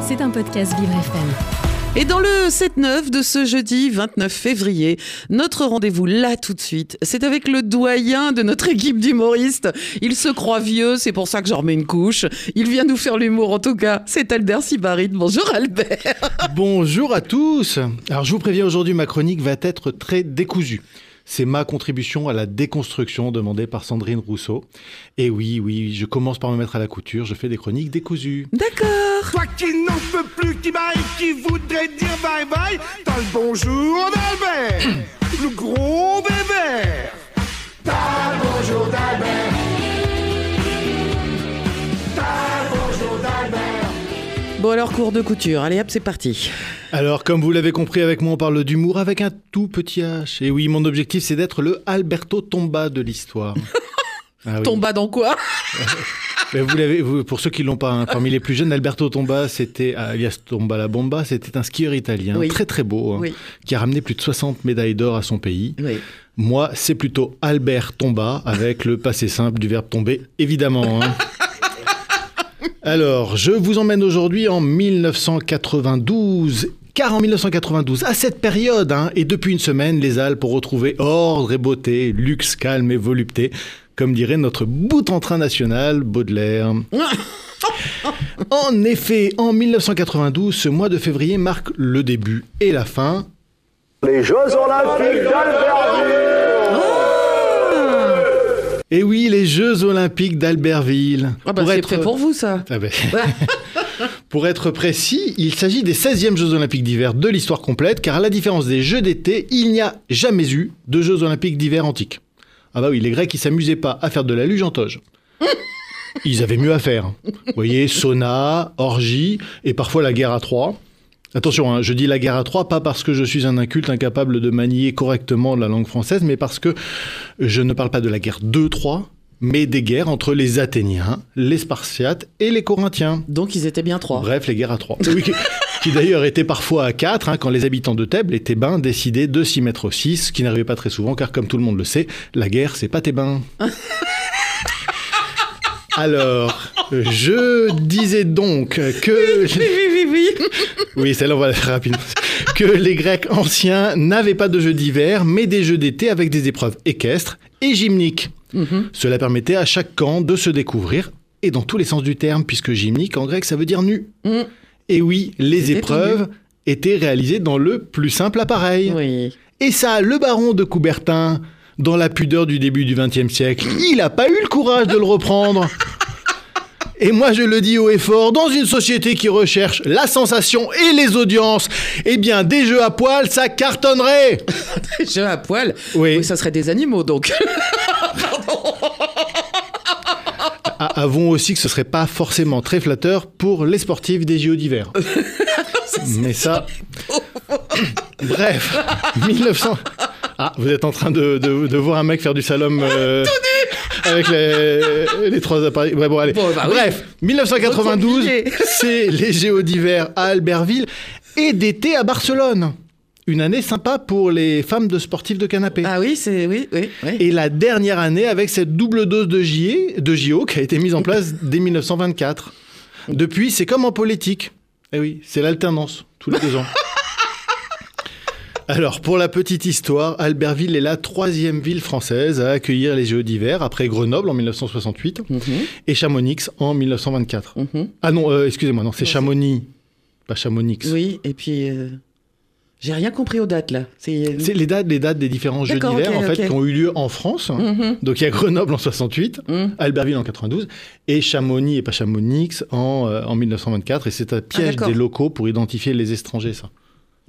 C'est un podcast Vivre FM. Et dans le 7-9 de ce jeudi 29 février, notre rendez-vous là tout de suite, c'est avec le doyen de notre équipe d'humoristes. Il se croit vieux, c'est pour ça que j'en remets une couche. Il vient nous faire l'humour en tout cas. C'est Albert Sibarit. Bonjour Albert. Bonjour à tous. Alors je vous préviens aujourd'hui, ma chronique va être très décousue. C'est ma contribution à la déconstruction demandée par Sandrine Rousseau. Et oui, oui, je commence par me mettre à la couture, je fais des chroniques décousues. D'accord. Toi qui n'en peux plus, qui baille, qui voudrait dire bye bye, t'as le bonjour d'Albert, le gros bébé. T'as le bonjour d'Albert. T'as le bonjour d'Albert. Bon alors cours de couture. Allez hop, c'est parti. Alors, comme vous l'avez compris avec moi, on parle d'humour avec un tout petit H. Et oui, mon objectif, c'est d'être le Alberto Tomba de l'histoire. Ah oui. Tomba dans quoi? Mais vous l'avez, vous- pour ceux qui l'ont pas, hein, parmi les plus jeunes, Alberto Tomba, c'était alias Tomba la Bomba, c'était un skieur italien Oui. très très beau, hein, Oui. qui a ramené plus de 60 médailles d'or à son pays. Oui. Moi, c'est plutôt Albert Tomba avec le passé simple du verbe tomber, évidemment. hein. Alors, je vous emmène aujourd'hui en 1992. Car en 1992, à cette période, hein, et depuis une semaine, les Alpes ont retrouvé ordre et beauté, luxe, calme et volupté, comme dirait notre bout en train national, Baudelaire. En effet, en 1992, ce mois de février marque le début et la fin Les Jeux Olympiques d'Albertville Et oui, les Jeux Olympiques d'Albertville. Ah bah c'est fait pour vous ça. Ah ben. pour être précis, il s'agit des 16e Jeux Olympiques d'hiver de l'histoire complète, car à la différence des Jeux d'été, il n'y a jamais eu de Jeux Olympiques d'hiver antiques. Ah bah oui, les Grecs, ils s'amusaient pas à faire de la luge en toge. Ils avaient mieux à faire. Vous voyez, sauna, orgie, et parfois la guerre à trois. Attention, hein, je dis la guerre à trois, pas parce que je suis un inculte incapable de manier correctement la langue française, mais parce que je ne parle pas de la guerre de Troie, mais des guerres entre les Athéniens, les Spartiates et les Corinthiens. Donc ils étaient bien trois. Bref, les guerres à trois. Qui, d'ailleurs étaient parfois à quatre, hein, quand les habitants de Thèbes, les Thébains, décidaient de s'y mettre au six, ce qui n'arrivait pas très souvent, car comme tout le monde le sait, la guerre, c'est pas Thébain. Alors, je disais donc que... Oui, oui, oui, oui. Oui, celle-là, on va la faire rapidement. Que les Grecs anciens n'avaient pas de jeux d'hiver, mais des jeux d'été avec des épreuves équestres et gymniques. Cela permettait à chaque camp de se découvrir, et dans tous les sens du terme, puisque gymnique en grec, ça veut dire nu. Mm. Et oui, les épreuves étaient réalisées dans le plus simple appareil. Oui. Et ça, le baron de Coubertin, dans la pudeur du début du XXe siècle, il n'a pas eu le courage de le reprendre. Et moi, je le dis haut et fort, dans une société qui recherche la sensation et les audiences, eh bien, des jeux à poil, ça cartonnerait. Jeux à poil. Oui. ça serait des animaux donc. Ah, avouons aussi que ce serait pas forcément très flatteur pour les sportifs des JO d'hiver. Mais ça. Bref, 1900. Ah, vous êtes en train de, de- de voir un mec faire du slalom euh, avec les, les trois appareils. Ouais, bon, allez. Bon, bah oui. Bref, 1992, Recompliqué. c'est les JO d'hiver à Albertville et d'été à Barcelone. Une année sympa pour les femmes de sportifs de canapé. ah oui, c'est oui, oui, oui. Et la dernière année avec cette double dose de, JE, de JO qui a été mise en place dès 1924. Depuis, c'est comme en politique. Eh oui, c'est l'alternance, tous les deux ans. Alors, pour la petite histoire, Albertville est la troisième ville française à accueillir les Jeux d'hiver, après Grenoble en 1968 et Chamonix en 1924. Mhm. Ah non, euh, excusez-moi, non, c'est Chamonix, pas Chamonix. Oui, et puis euh, j'ai rien compris aux dates là. C'est les dates, les dates des différents Jeux d'hiver en fait qui ont eu lieu en France. Mhm. Donc il y a Grenoble en 68, Mhm. Albertville en 92 et Chamonix et pas Chamonix en, euh, en 1924. Et c'est un piège d'accord. des locaux pour identifier les étrangers, ça.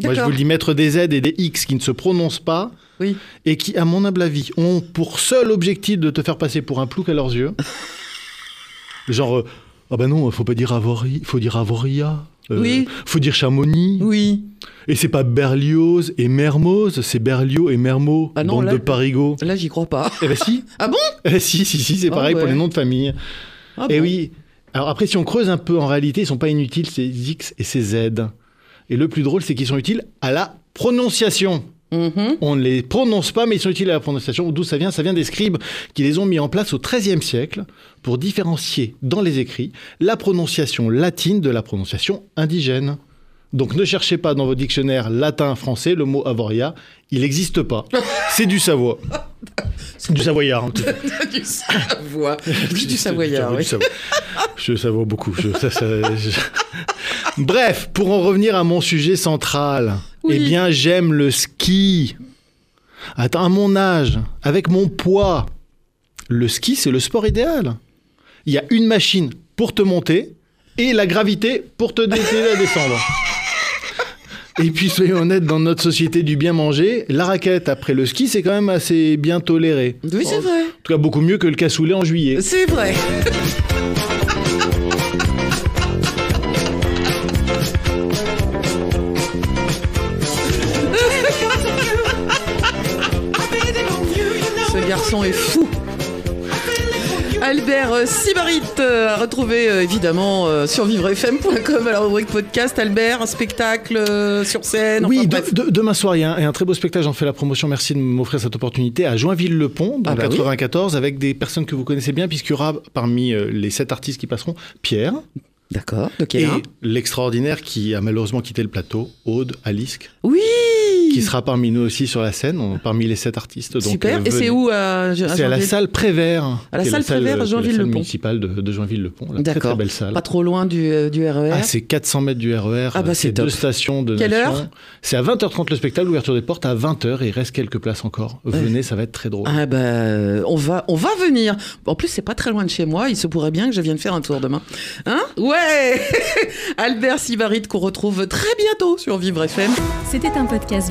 Moi, je vous le dis, mettre des Z et des X qui ne se prononcent pas Oui. et qui, à mon humble avis, ont pour seul objectif de te faire passer pour un plouc à leurs yeux. Genre, euh, ah ben non, faut pas dire Avoria, faut dire Avoria. Euh, Oui. Faut dire Chamonix. Oui. Et c'est pas Berlioz et Mermoz, c'est Berlioz et Mermot, Ah non, bande là- de parigots. Là, j'y crois pas. Eh ben si. Ah bon? Eh si, si, si, c'est Ah pareil pour les noms de famille. Ah Et bon? oui. Alors après, si on creuse un peu, en réalité, ils sont pas inutiles, ces X et ces Z. Et le plus drôle, c'est qu'ils sont utiles à la prononciation. Mhm. On ne les prononce pas, mais ils sont utiles à la prononciation. D'où ça vient? Ça vient des scribes qui les ont mis en place au XIIIe siècle pour différencier dans les écrits la prononciation latine de la prononciation indigène. Donc ne cherchez pas dans vos dictionnaires latin-français le mot avoria, il n'existe pas. C'est du Savoie. C'est du savoyard. en tout cas. du Savoie. Du Savoyard, oui. Je savoie beaucoup. Je- ça- ça- je- Bref, pour en revenir à mon sujet central, Oui. eh bien, j'aime le ski. Attends, à mon âge, avec mon poids, le ski, c'est le sport idéal. Il y a une machine pour te monter et la gravité pour te dé- la descendre. Et puis, soyons honnêtes, dans notre société du bien manger, la raquette après le ski, c'est quand même assez bien toléré. Oui, c'est En vrai. tout cas, beaucoup mieux que le cassoulet en juillet. C'est vrai. garçon est fou. Albert euh, Sibarit euh, à retrouver euh, évidemment sur vivrefm.com à la rubrique podcast. Albert, un spectacle sur scène. Oui, enfin, de- bref. de- demain soir, il y, a un, il y a un très beau spectacle, j'en fais la promotion, merci de m'offrir cette opportunité, à Joinville-le-Pont, dans Ah le bah oui. 94, avec des personnes que vous connaissez bien, puisqu'il y aura parmi les sept artistes qui passeront, Pierre, D'accord. De quel et l'extraordinaire qui a malheureusement quitté le plateau, Aude Alisk, Oui. Qui sera parmi nous aussi sur la scène, on- parmi les sept artistes. Donc, Super. euh, Et c'est où à, à C'est à la salle Prévert. À la salle Prévert, euh, Joinville-le-Pont. salle municipale de, de Joinville-le-Pont. D'accord. très belle salle. Pas trop loin du, euh, du RER. Ah, c'est 400 mètres du RER. Ah bah, c'est deux stations de Quelle Nation. heure C'est à 20h30 le spectacle, l'ouverture des portes à 20h et il reste quelques places encore. Venez, ça va être très drôle. Ah bah, euh, on va, on va venir. En plus, c'est pas très loin de chez moi. Il se pourrait bien que je vienne faire un tour demain. Hein? Ouais Albert Sibarit qu'on retrouve très bientôt sur Vivre FM. C'était un podcast